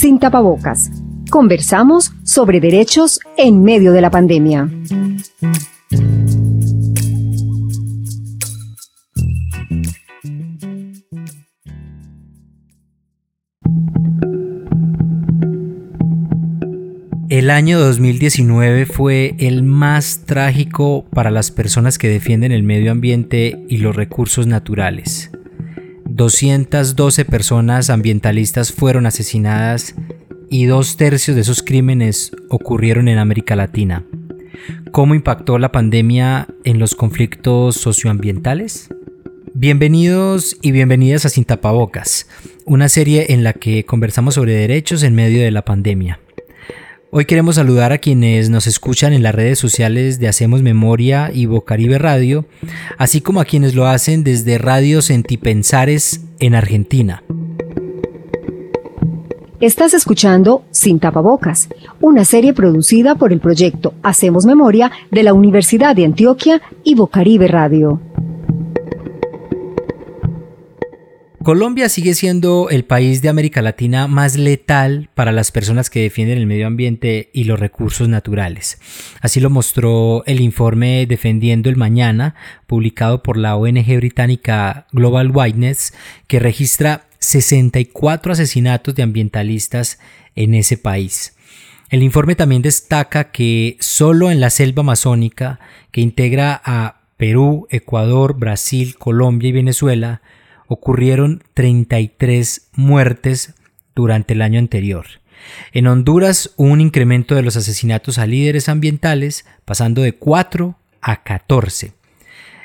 sin tapabocas. Conversamos sobre derechos en medio de la pandemia. El año 2019 fue el más trágico para las personas que defienden el medio ambiente y los recursos naturales. 212 personas ambientalistas fueron asesinadas y dos tercios de esos crímenes ocurrieron en América Latina. ¿Cómo impactó la pandemia en los conflictos socioambientales? Bienvenidos y bienvenidas a Sin Tapabocas, una serie en la que conversamos sobre derechos en medio de la pandemia. Hoy queremos saludar a quienes nos escuchan en las redes sociales de Hacemos Memoria y Bocaribe Radio, así como a quienes lo hacen desde Radio Sentipensares en Argentina. Estás escuchando Sin Tapabocas, una serie producida por el proyecto Hacemos Memoria de la Universidad de Antioquia y Bocaribe Radio. Colombia sigue siendo el país de América Latina más letal para las personas que defienden el medio ambiente y los recursos naturales. Así lo mostró el informe Defendiendo el Mañana, publicado por la ONG británica Global Witness, que registra 64 asesinatos de ambientalistas en ese país. El informe también destaca que solo en la selva amazónica, que integra a Perú, Ecuador, Brasil, Colombia y Venezuela, ocurrieron 33 muertes durante el año anterior. En Honduras hubo un incremento de los asesinatos a líderes ambientales, pasando de 4 a 14.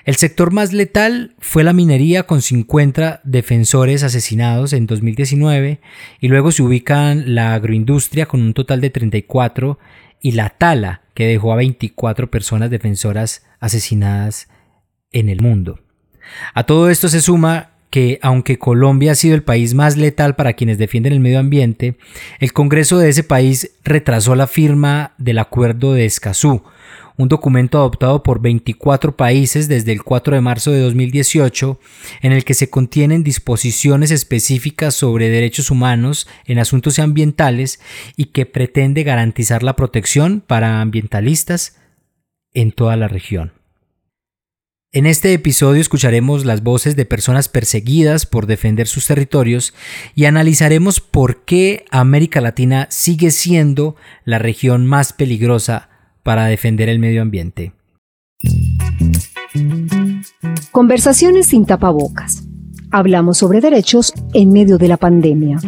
El sector más letal fue la minería con 50 defensores asesinados en 2019 y luego se ubican la agroindustria con un total de 34 y la tala que dejó a 24 personas defensoras asesinadas en el mundo. A todo esto se suma que aunque Colombia ha sido el país más letal para quienes defienden el medio ambiente, el Congreso de ese país retrasó la firma del Acuerdo de Escazú, un documento adoptado por 24 países desde el 4 de marzo de 2018, en el que se contienen disposiciones específicas sobre derechos humanos en asuntos ambientales y que pretende garantizar la protección para ambientalistas en toda la región. En este episodio escucharemos las voces de personas perseguidas por defender sus territorios y analizaremos por qué América Latina sigue siendo la región más peligrosa para defender el medio ambiente. Conversaciones sin tapabocas. Hablamos sobre derechos en medio de la pandemia.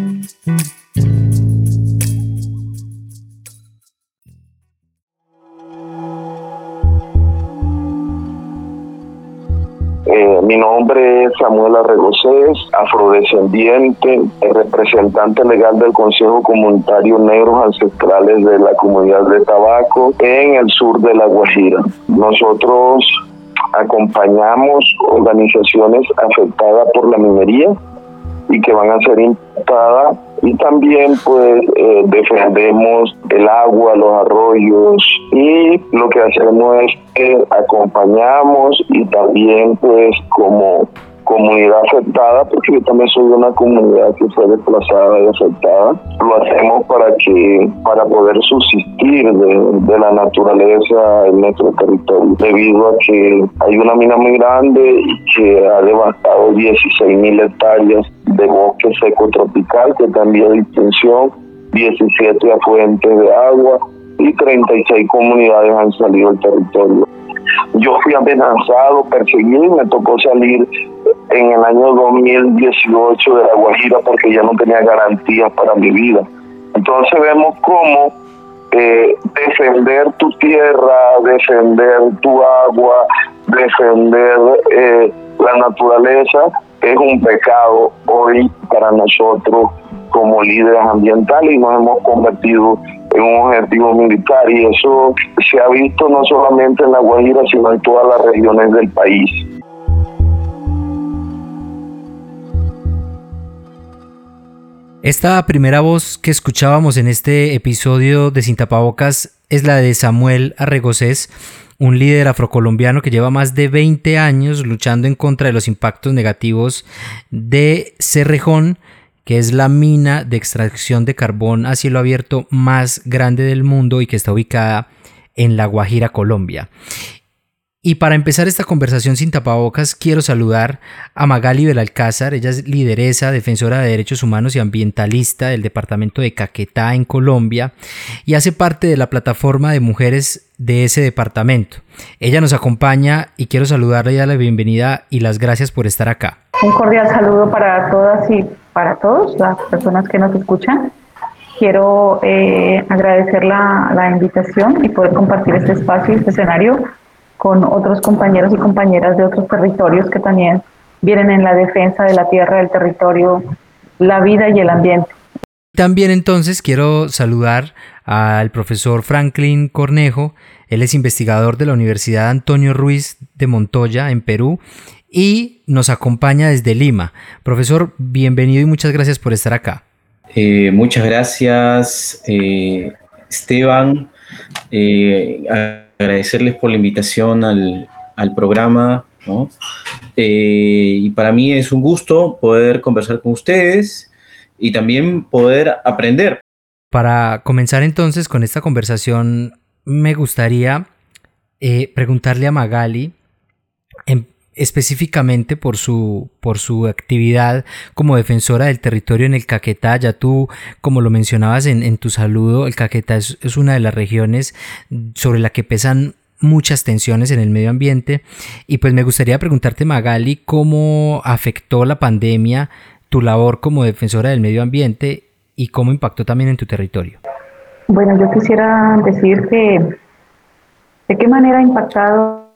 Eh, mi nombre es Samuel Arregocés, afrodescendiente, representante legal del Consejo Comunitario Negros Ancestrales de la Comunidad de Tabaco en el sur de La Guajira. Nosotros acompañamos organizaciones afectadas por la minería y que van a ser impactadas y también pues eh, defendemos el agua, los arroyos y lo que hacemos es que acompañamos y también pues como comunidad afectada, porque yo también soy de una comunidad que fue desplazada y afectada. Lo hacemos para que para poder subsistir de, la naturaleza en nuestro territorio, debido a que hay una mina muy grande que ha devastado 16 mil hectáreas de bosque seco tropical, que también de extensión, 17 afluentes de agua y 36 comunidades han salido del territorio. Yo fui amenazado, perseguido y me tocó salir en el año 2018 de La Guajira porque ya no tenía garantías para mi vida. Entonces vemos cómo eh, defender tu tierra, defender tu agua, defender eh, la naturaleza es un pecado hoy para nosotros como líderes ambientales y nos hemos convertido un objetivo militar y eso se ha visto no solamente en La Guajira sino en todas las regiones del país. Esta primera voz que escuchábamos en este episodio de Sin Tapabocas es la de Samuel Arregocés, un líder afrocolombiano que lleva más de 20 años luchando en contra de los impactos negativos de Cerrejón que es la mina de extracción de carbón a cielo abierto más grande del mundo y que está ubicada en La Guajira, Colombia. Y para empezar esta conversación sin tapabocas, quiero saludar a Magali Belalcázar. Ella es lideresa, defensora de derechos humanos y ambientalista del departamento de Caquetá en Colombia y hace parte de la plataforma de mujeres de ese departamento. Ella nos acompaña y quiero saludarle y darle la bienvenida y las gracias por estar acá. Un cordial saludo para todas y para todos las personas que nos escuchan. Quiero eh, agradecer la, la invitación y poder compartir este espacio, este escenario con otros compañeros y compañeras de otros territorios que también vienen en la defensa de la tierra, del territorio, la vida y el ambiente. También entonces quiero saludar al profesor Franklin Cornejo, él es investigador de la Universidad Antonio Ruiz de Montoya en Perú y nos acompaña desde Lima. Profesor, bienvenido y muchas gracias por estar acá. Eh, muchas gracias, eh, Esteban. Eh, agradecerles por la invitación al, programa, eh, y para mí es un gusto poder conversar con ustedes y también poder aprender. Para comenzar entonces con esta conversación, me gustaría preguntarle a Magali, específicamente por su, por su actividad como defensora del territorio en el Caquetá. Ya tú, como lo mencionabas en, tu saludo, el Caquetá es, una de las regiones sobre la que pesan muchas tensiones en el medio ambiente. Y pues me gustaría preguntarte, Magali, cómo afectó la pandemia tu labor como defensora del medio ambiente y cómo impactó también en tu territorio. Bueno, yo quisiera decir que de qué manera ha impactado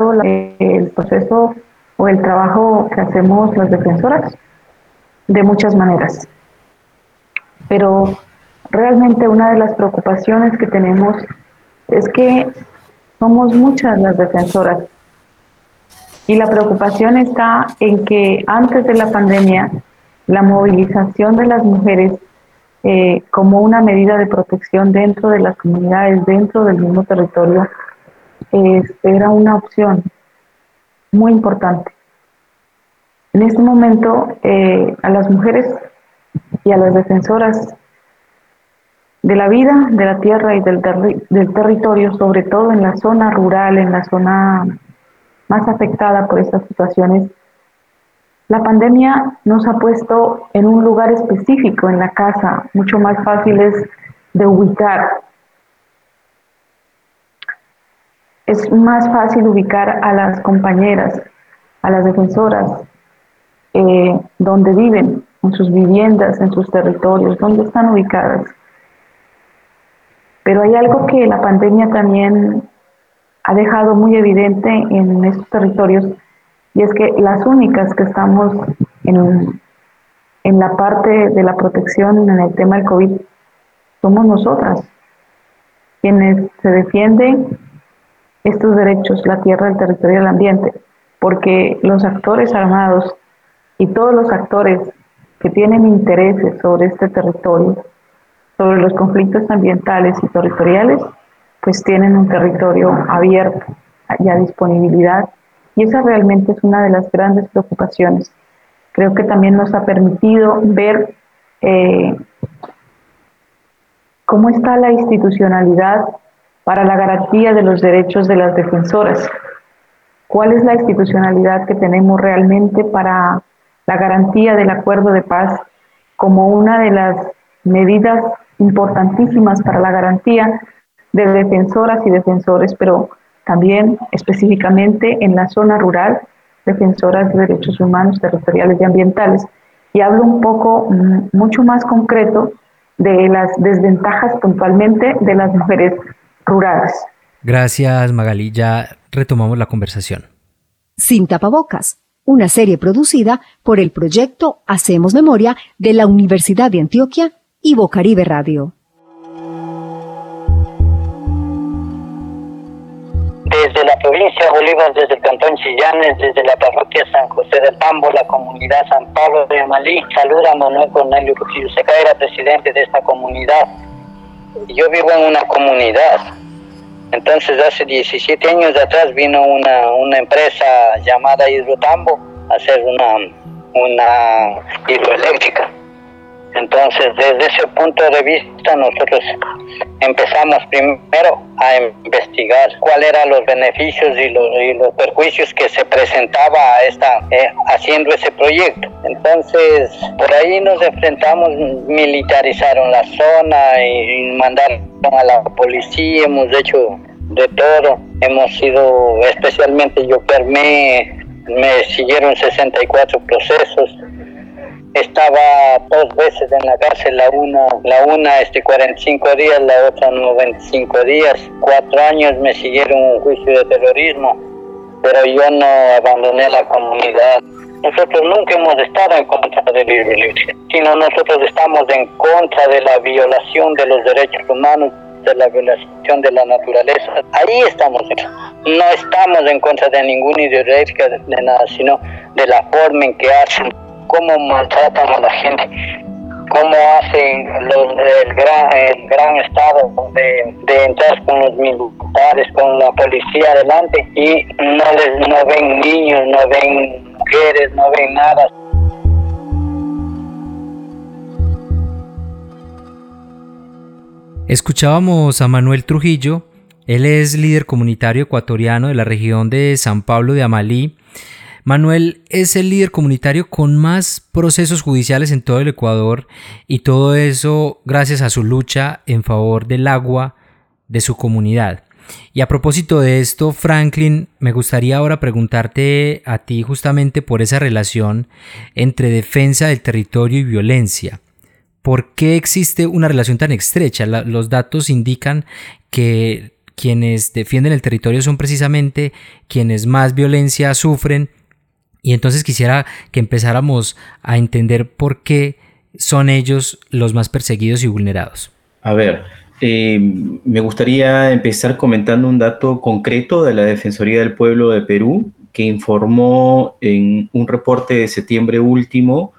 el proceso o el trabajo que hacemos las defensoras de muchas maneras. Pero realmente una de las preocupaciones que tenemos es que somos muchas las defensoras y la preocupación está en que antes de la pandemia la movilización de las mujeres eh, como una medida de protección dentro de las comunidades, dentro del mismo territorio, era una opción muy importante. En este momento, eh, a las mujeres y a las defensoras de la vida, de la tierra y del, del territorio, sobre todo en la zona rural, en la zona más afectada por estas situaciones, la pandemia nos ha puesto en un lugar específico en la casa, mucho más fáciles de ubicar, es más fácil ubicar a las compañeras, a las defensoras, eh, donde viven, en sus viviendas, en sus territorios, donde están ubicadas. Pero hay algo que la pandemia también ha dejado muy evidente en estos territorios y es que las únicas que estamos en, en la parte de la protección en el tema del COVID somos nosotras, quienes se defienden estos derechos, la tierra, el territorio y el ambiente, porque los actores armados y todos los actores que tienen intereses sobre este territorio, sobre los conflictos ambientales y territoriales, pues tienen un territorio abierto y a disponibilidad. Y esa realmente es una de las grandes preocupaciones. Creo que también nos ha permitido ver eh, cómo está la institucionalidad para la garantía de los derechos de las defensoras. ¿Cuál es la institucionalidad que tenemos realmente para la garantía del acuerdo de paz como una de las medidas importantísimas para la garantía de defensoras y defensores, pero también específicamente en la zona rural, defensoras de derechos humanos, territoriales y ambientales. Y hablo un poco mm, mucho más concreto de las desventajas puntualmente de las mujeres rurales. Gracias Magali, ya retomamos la conversación. Sin tapabocas, una serie producida por el proyecto Hacemos Memoria de la Universidad de Antioquia y Bocaribe Radio. Desde la provincia de Bolívar, desde el cantón Chillanes, desde la parroquia San José del Tambo, la comunidad San Pablo de Amalí, saluda a Manuel Cornelio Trujillo era presidente de esta comunidad. Yo vivo en una comunidad entonces hace 17 años atrás vino una, una empresa llamada Hidrotambo a hacer una, una hidroeléctrica. Entonces, desde ese punto de vista, nosotros empezamos primero a investigar cuáles eran los beneficios y los, perjuicios que se presentaba a esta, eh, haciendo ese proyecto. Entonces, por ahí nos enfrentamos, militarizaron la zona y, mandaron a la policía, hemos hecho de todo, hemos sido, especialmente yo permé, me siguieron 64 procesos estaba dos veces en la cárcel, la una, la una este 45 días, la otra 95 días. Cuatro años me siguieron un juicio de terrorismo, pero yo no abandoné la comunidad. Nosotros nunca hemos estado en contra del libre sino nosotros estamos en contra de la violación de los derechos humanos, de la violación de la naturaleza. Ahí estamos. No estamos en contra de ninguna ideología, de nada, sino de la forma en que hacen cómo maltratan a la gente, cómo hacen el, gran, el gran estado de, entrar con los militares, con la policía adelante y no, les, no ven niños, no ven mujeres, no ven nada. Escuchábamos a Manuel Trujillo, él es líder comunitario ecuatoriano de la región de San Pablo de Amalí Manuel es el líder comunitario con más procesos judiciales en todo el Ecuador y todo eso gracias a su lucha en favor del agua de su comunidad. Y a propósito de esto, Franklin, me gustaría ahora preguntarte a ti justamente por esa relación entre defensa del territorio y violencia. ¿Por qué existe una relación tan estrecha? los datos indican que quienes defienden el territorio son precisamente quienes más violencia sufren y entonces quisiera que empezáramos a entender por qué son ellos los más perseguidos y vulnerados. A ver, eh, me gustaría empezar comentando un dato concreto de la Defensoría del Pueblo de Perú, que informó en un reporte de septiembre último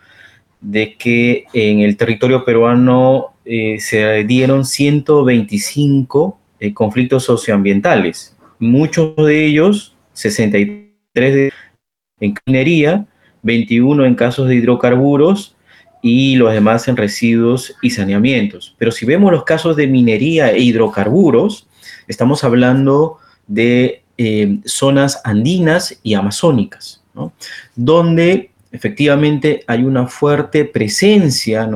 de que en el territorio peruano eh, se dieron 125 eh, conflictos socioambientales. Muchos de ellos, 63 de en minería, 21 en casos de hidrocarburos y los demás en residuos y saneamientos. Pero si vemos los casos de minería e hidrocarburos, estamos hablando de eh, zonas andinas y amazónicas, donde efectivamente hay una fuerte presencia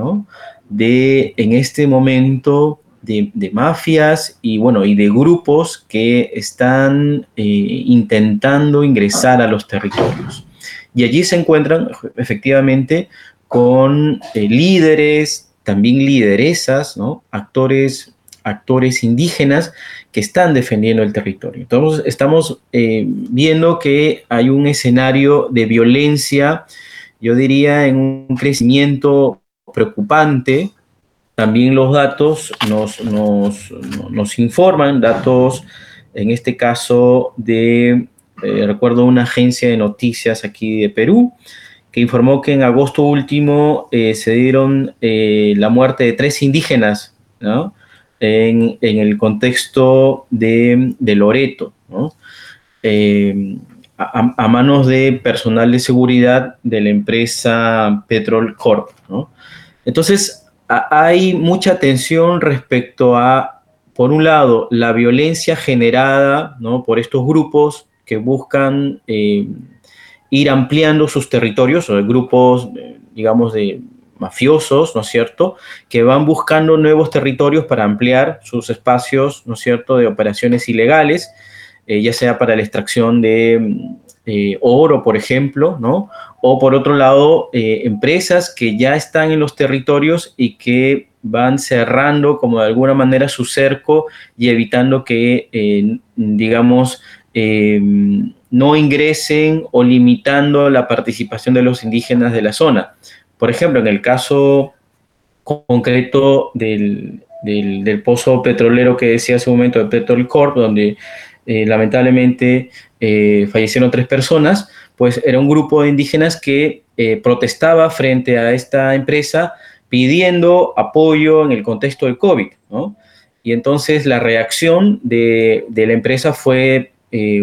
de, en este momento, de, mafias y bueno, y de grupos que están eh, intentando ingresar a los territorios. Y allí se encuentran efectivamente con eh, líderes, también lideresas, ¿no? actores, actores indígenas que están defendiendo el territorio. Entonces estamos eh, viendo que hay un escenario de violencia, yo diría, en un crecimiento preocupante, también los datos nos, informan, datos en este caso de, eh, recuerdo una agencia de noticias aquí de Perú, que informó que en agosto último eh, se dieron eh, la muerte de tres indígenas en, el contexto de, Loreto, a, a, manos de personal de seguridad de la empresa Petrol Corp. Entonces, hay mucha tensión respecto a, por un lado, la violencia generada por estos grupos que buscan eh, ir ampliando sus territorios, o grupos, eh, digamos, de mafiosos, ¿no es cierto?, que van buscando nuevos territorios para ampliar sus espacios, ¿no es cierto?, de operaciones ilegales, eh, ya sea para la extracción de oro, por ejemplo, ¿no? o por otro lado, eh, empresas que ya están en los territorios y que van cerrando como de alguna manera su cerco y evitando que, eh, digamos, eh, no ingresen o limitando la participación de los indígenas de la zona. Por ejemplo, en el caso concreto del, pozo petrolero que decía hace un momento de Petrol Corp, donde lamentablemente fallecieron tres personas, pues era un grupo de indígenas que eh, protestaba frente a esta empresa pidiendo apoyo en el contexto del COVID. Y entonces la reacción de, la empresa fue eh,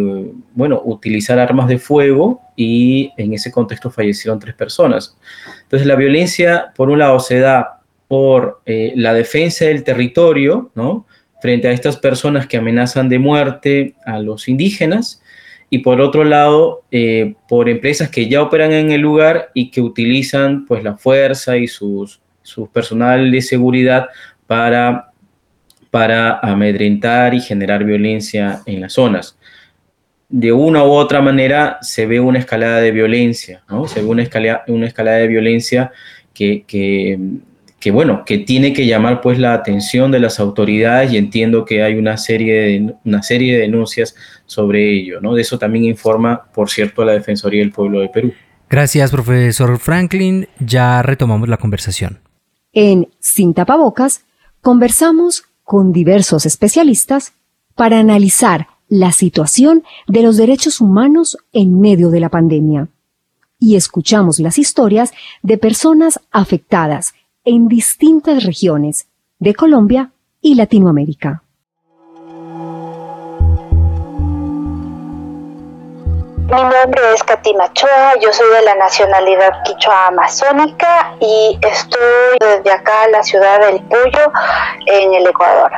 bueno, utilizar armas de fuego y en ese contexto fallecieron tres personas. Entonces la violencia, por un lado, se da por eh, la defensa del territorio, ¿no? Frente a estas personas que amenazan de muerte a los indígenas, y por otro lado, eh, por empresas que ya operan en el lugar y que utilizan pues la fuerza y sus, su personal de seguridad para, para amedrentar y generar violencia en las zonas. De una u otra manera se ve una escalada de violencia, ¿no? Se ve una escalada, una escalada de violencia que, que, bueno, que tiene que llamar pues la atención de las autoridades y entiendo que hay una serie de, una serie de denuncias sobre ello, ¿no? De eso también informa, por cierto, la Defensoría del Pueblo de Perú. Gracias, profesor Franklin. Ya retomamos la conversación. En Sin Tapabocas conversamos con diversos especialistas para analizar la situación de los derechos humanos en medio de la pandemia. Y escuchamos las historias de personas afectadas en distintas regiones de Colombia y Latinoamérica. Mi nombre es Katina Choa, yo soy de la nacionalidad quichua amazónica y estoy desde acá en la ciudad del Puyo, en el Ecuador.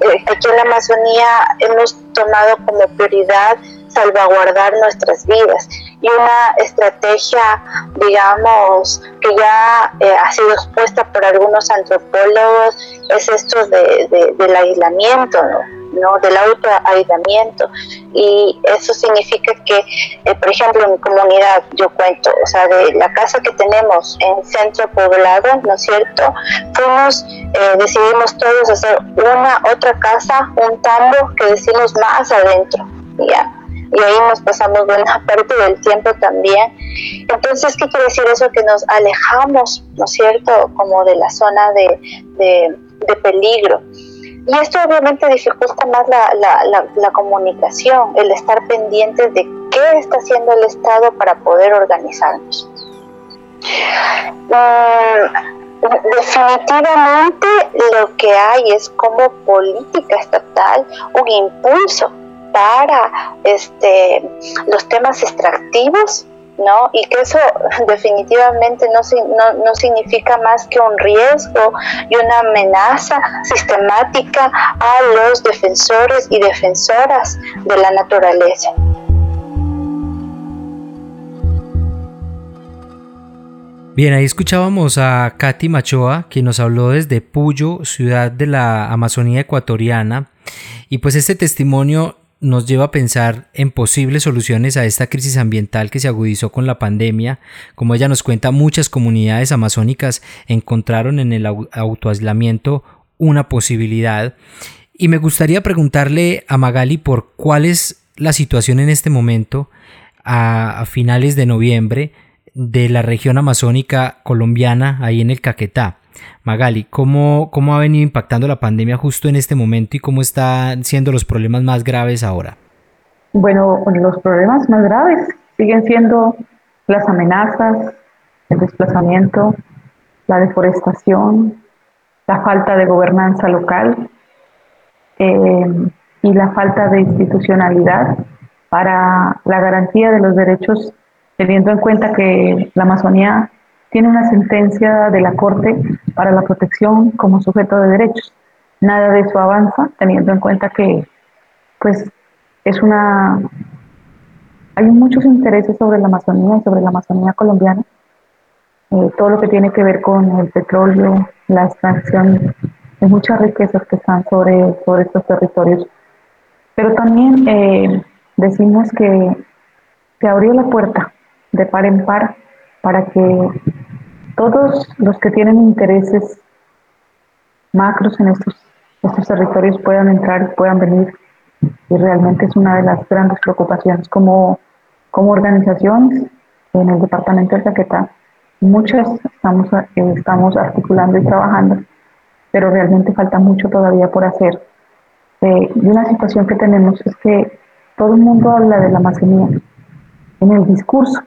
Eh, aquí en la Amazonía hemos tomado como prioridad salvaguardar nuestras vidas y una estrategia, digamos, que ya eh, ha sido expuesta por algunos antropólogos es esto de, del aislamiento, ¿no? ¿no? del autoaislamiento y eso significa que eh, por ejemplo en mi comunidad yo cuento o sea de la casa que tenemos en centro poblado no es cierto fuimos eh, decidimos todos hacer una otra casa un tambo que decimos más adentro ya y ahí nos pasamos buena parte del tiempo también. Entonces, ¿qué quiere decir eso? Que nos alejamos, ¿no es cierto?, como de la zona de, de peligro. Y esto obviamente dificulta más la, la, la, comunicación, el estar pendiente de qué está haciendo el Estado para poder organizarnos. Mm, definitivamente lo que hay es como política estatal un impulso para este, los temas extractivos ¿no? Y que eso definitivamente no, no, no, significa más que un riesgo y una amenaza sistemática a los defensores y defensoras de la naturaleza. Bien, ahí escuchábamos a Katy Machoa, quien nos habló desde Puyo, ciudad de la Amazonía ecuatoriana. Y pues este testimonio nos lleva a pensar en posibles soluciones a esta crisis ambiental que se agudizó con la pandemia. Como ella nos cuenta, muchas comunidades amazónicas encontraron en el autoaislamiento una posibilidad. Y me gustaría preguntarle a Magali por cuál es la situación en este momento, a, finales de noviembre, de la región amazónica colombiana, ahí en el Caquetá. Magali, ¿cómo, ¿cómo ha venido impactando la pandemia justo en este momento y cómo están siendo los problemas más graves ahora? Bueno, los problemas más graves siguen siendo las amenazas, el desplazamiento, la deforestación, la falta de gobernanza local eh, y la falta de institucionalidad para la garantía de los derechos, teniendo en cuenta que la Amazonía tiene una sentencia de la Corte para la protección como sujeto de derechos. Nada de eso avanza, teniendo en cuenta que, pues, es una... Hay muchos intereses sobre la Amazonía y sobre la Amazonía colombiana. Eh, todo lo que tiene que ver con el petróleo, la extracción de muchas riquezas que están sobre, sobre estos territorios. Pero también eh, decimos que se abrió la puerta de par en par para que todos los que tienen intereses macros en estos, estos territorios puedan entrar y puedan venir. Y realmente es una de las grandes preocupaciones como, como organizaciones en el departamento de Caquetá. Muchas estamos, estamos articulando y trabajando, pero realmente falta mucho todavía por hacer. Eh, y una situación que tenemos es que todo el mundo habla de la Amazonía en el discurso,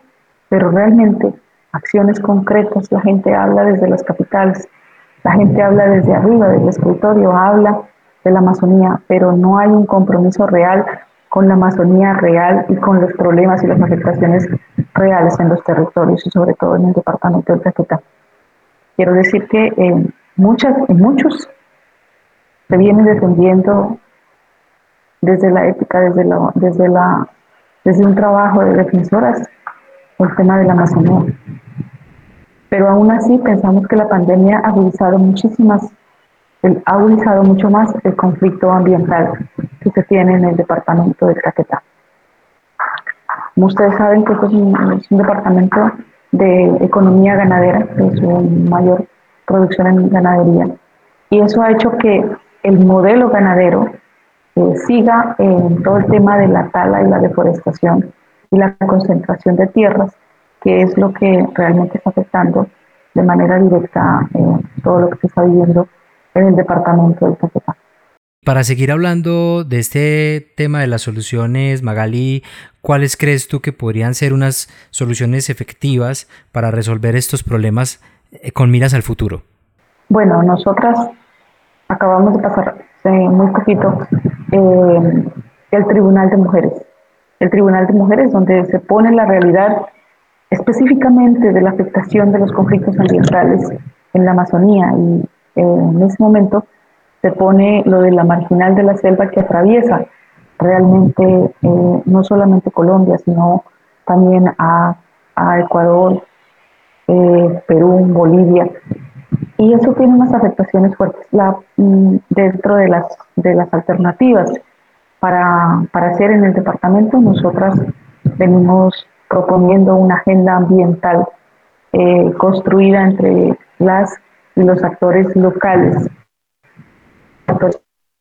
pero realmente acciones concretas. La gente habla desde las capitales, la gente habla desde arriba, del escritorio, habla de la Amazonía, pero no hay un compromiso real con la Amazonía real y con los problemas y las afectaciones reales en los territorios y sobre todo en el departamento del Caquetá. Quiero decir que en, muchas, muchos se viene defendiendo desde la ética, desde, la, desde, la, desde un trabajo de defensoras, el tema de la Amazonía. Pero aún así pensamos que la pandemia ha agudizado muchísimas ha mucho más el conflicto ambiental que se tiene en el departamento de Caquetá. Como ustedes saben que este es un, departamento de economía ganadera, es su mayor producción en ganadería, y eso ha hecho que el modelo ganadero eh, siga en todo el tema de la tala y la deforestación y la concentración de tierras, que es lo que realmente está afectando de manera directa eh, todo lo que se está viviendo en el departamento del Caquetá. Para seguir hablando de este tema de las soluciones, Magali, ¿cuáles crees tú que podrían ser unas soluciones efectivas para resolver estos problemas eh, con miras al futuro? Bueno, nosotras acabamos de pasar muy poquito eh, el Tribunal de Mujeres. El Tribunal de Mujeres donde se pone la realidad específicamente de la afectación de los conflictos ambientales en la Amazonía y en ese momento se pone lo de la marginal de la selva que atraviesa realmente eh, no solamente Colombia, sino también a, Ecuador, eh, Perú, Bolivia. Y eso tiene unas afectaciones fuertes la, mm, dentro de las, de las alternativas para, para hacer en el departamento. Nosotras venimos proponiendo una agenda ambiental eh, construida entre las y los actores locales,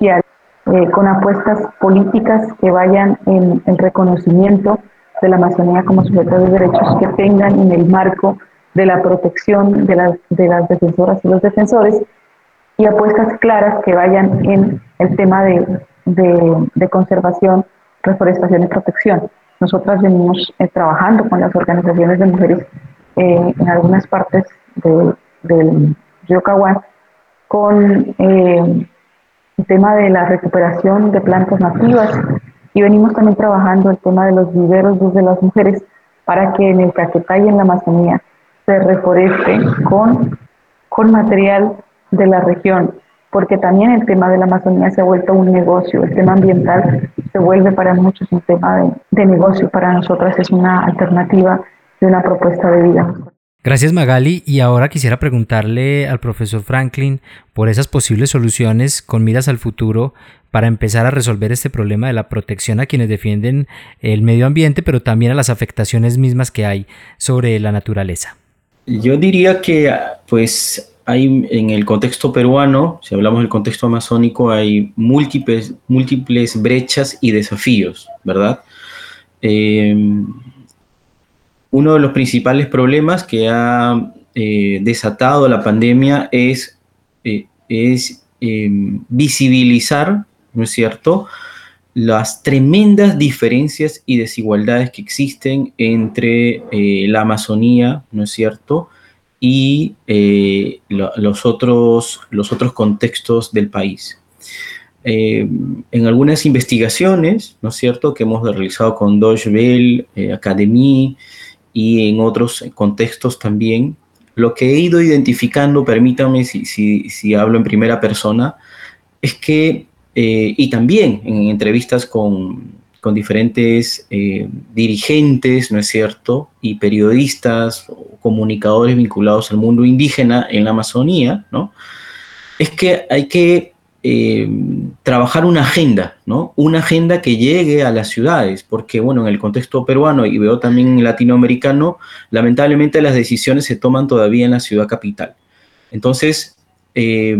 eh, con apuestas políticas que vayan en, el reconocimiento de la Amazonía como sujeto de derechos que tengan en el marco de la protección de las, de las defensoras y los defensores y apuestas claras que vayan en el tema de, de, conservación, reforestación y protección. Nosotras venimos eh, trabajando con las organizaciones de mujeres eh, en algunas partes de, del, Yocahuán con eh, el tema de la recuperación de plantas nativas. Y venimos también trabajando el tema de los viveros desde las mujeres para que en el Caquetá y en la Amazonía se reforeste con, con material de la región, porque también el tema de la Amazonía se ha vuelto un negocio, el tema ambiental se vuelve para muchos un tema de, de negocio, para nosotras es una alternativa de una propuesta de vida. Gracias Magali y ahora quisiera preguntarle al profesor Franklin por esas posibles soluciones con miras al futuro para empezar a resolver este problema de la protección a quienes defienden el medio ambiente, pero también a las afectaciones mismas que hay sobre la naturaleza. Yo diría que pues hay en el contexto peruano, si hablamos del contexto amazónico, hay múltiples, múltiples brechas y desafíos, ¿verdad? Eh, uno de los principales problemas que ha eh, desatado la pandemia es, eh, es em, visibilizar, ¿no es cierto?, las tremendas diferencias y desigualdades que existen entre eh, la Amazonía, ¿no es cierto?, y los, otros, los otros contextos del país. Em, en algunas investigaciones, ¿no es cierto?, que hemos realizado con Deutsche Welle, Academie, y en otros contextos también, lo que he ido identificando, permítame si, si, hablo en primera persona, es que, eh, y también en entrevistas con, con diferentes eh, dirigentes, ¿no es cierto?, y periodistas comunicadores vinculados al mundo indígena en la Amazonía, ¿no? Es que hay que eh, trabajar una agenda, ¿no? Una agenda que llegue a las ciudades, porque, bueno, en el contexto peruano y veo también latinoamericano, lamentablemente las decisiones se toman todavía en la ciudad capital. Entonces, eh,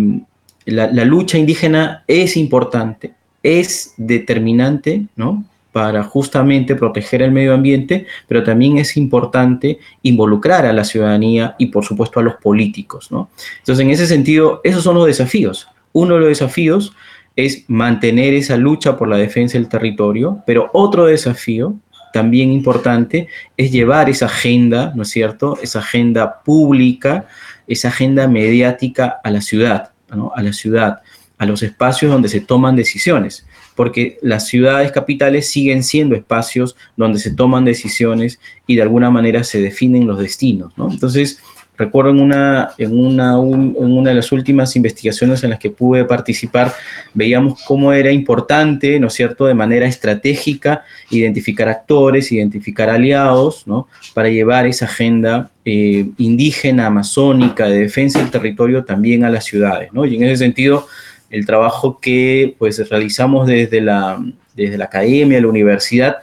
la, lucha indígena es importante, es determinante, ¿no? Para justamente proteger el medio ambiente, pero también es importante involucrar a la ciudadanía y, por supuesto, a los políticos, ¿no? Entonces, en ese sentido, esos son los desafíos uno de los desafíos es mantener esa lucha por la defensa del territorio, pero otro desafío también importante es llevar esa agenda, ¿no es cierto? Esa agenda pública, esa agenda mediática a la ciudad, A la ciudad, a los espacios donde se toman decisiones. porque las ciudades capitales siguen siendo espacios donde se toman decisiones y de alguna manera se definen los destinos, ¿no? Entonces, Recuerdo en una, en, una, en una de las últimas investigaciones en las que pude participar, veíamos cómo era importante, ¿no es cierto?, de manera estratégica, identificar actores, identificar aliados, ¿no?, para llevar esa agenda eh, indígena, amazónica, de defensa del territorio también a las ciudades, ¿no? Y en ese sentido, el trabajo que pues realizamos desde la, desde la academia, la universidad,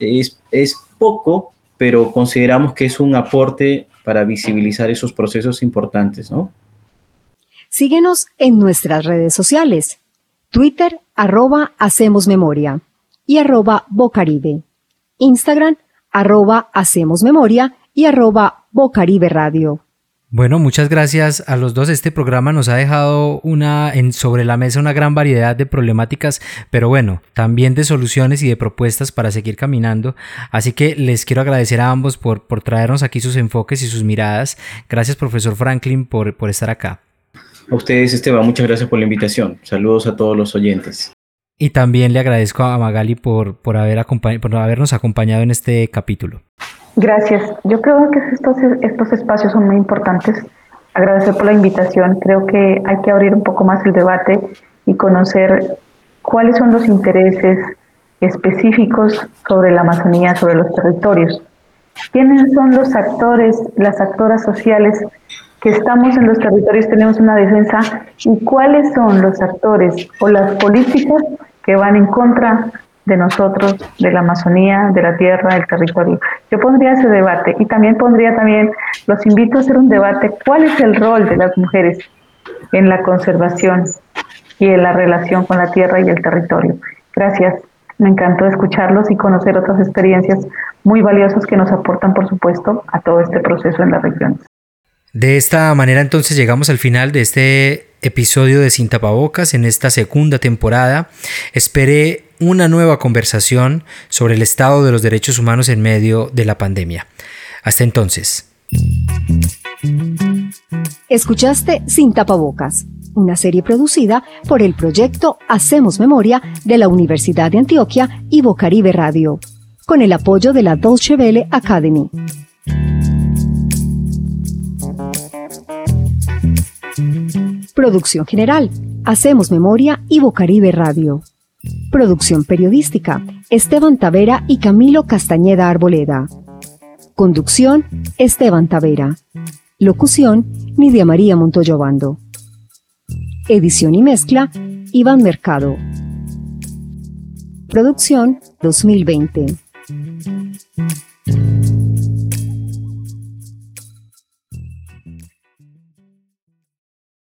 es, es poco, pero consideramos que es un aporte para visibilizar esos procesos importantes, ¿no? Síguenos en nuestras redes sociales. Twitter, arroba Hacemos Memoria y arroba Bocaribe. Instagram, arroba Hacemos Memoria y arroba Bocaribe Radio. Bueno, muchas gracias a los dos. Este programa nos ha dejado una en, sobre la mesa una gran variedad de problemáticas, pero bueno, también de soluciones y de propuestas para seguir caminando. Así que les quiero agradecer a ambos por, por traernos aquí sus enfoques y sus miradas. Gracias, profesor Franklin, por, por estar acá. A ustedes, Esteban, muchas gracias por la invitación. Saludos a todos los oyentes. Y también le agradezco a Magali por, por, haber por habernos acompañado en este capítulo. Gracias. Yo creo que estos, estos espacios son muy importantes. Agradecer por la invitación. Creo que hay que abrir un poco más el debate y conocer cuáles son los intereses específicos sobre la Amazonía, sobre los territorios. ¿Quiénes son los actores, las actoras sociales que estamos en los territorios, tenemos una defensa? ¿Y cuáles son los actores o las políticas que van en contra de nosotros, de la Amazonía, de la tierra, del territorio. Yo pondría ese debate y también pondría también, los invito a hacer un debate, ¿cuál es el rol de las mujeres en la conservación y en la relación con la tierra y el territorio? Gracias. Me encantó escucharlos y conocer otras experiencias muy valiosas que nos aportan, por supuesto, a todo este proceso en las regiones. De esta manera entonces llegamos al final de este episodio de Sin Tapabocas en esta segunda temporada. Espere una nueva conversación sobre el estado de los derechos humanos en medio de la pandemia. Hasta entonces. Escuchaste Sin Tapabocas, una serie producida por el proyecto Hacemos Memoria de la Universidad de Antioquia y Bocaribe Radio, con el apoyo de la Dolce Vele Academy. Producción general, Hacemos Memoria y Bocaribe Radio. Producción periodística, Esteban Tavera y Camilo Castañeda Arboleda. Conducción, Esteban Tavera. Locución, Nidia María Montoyo Bando. Edición y mezcla, Iván Mercado. Producción 2020.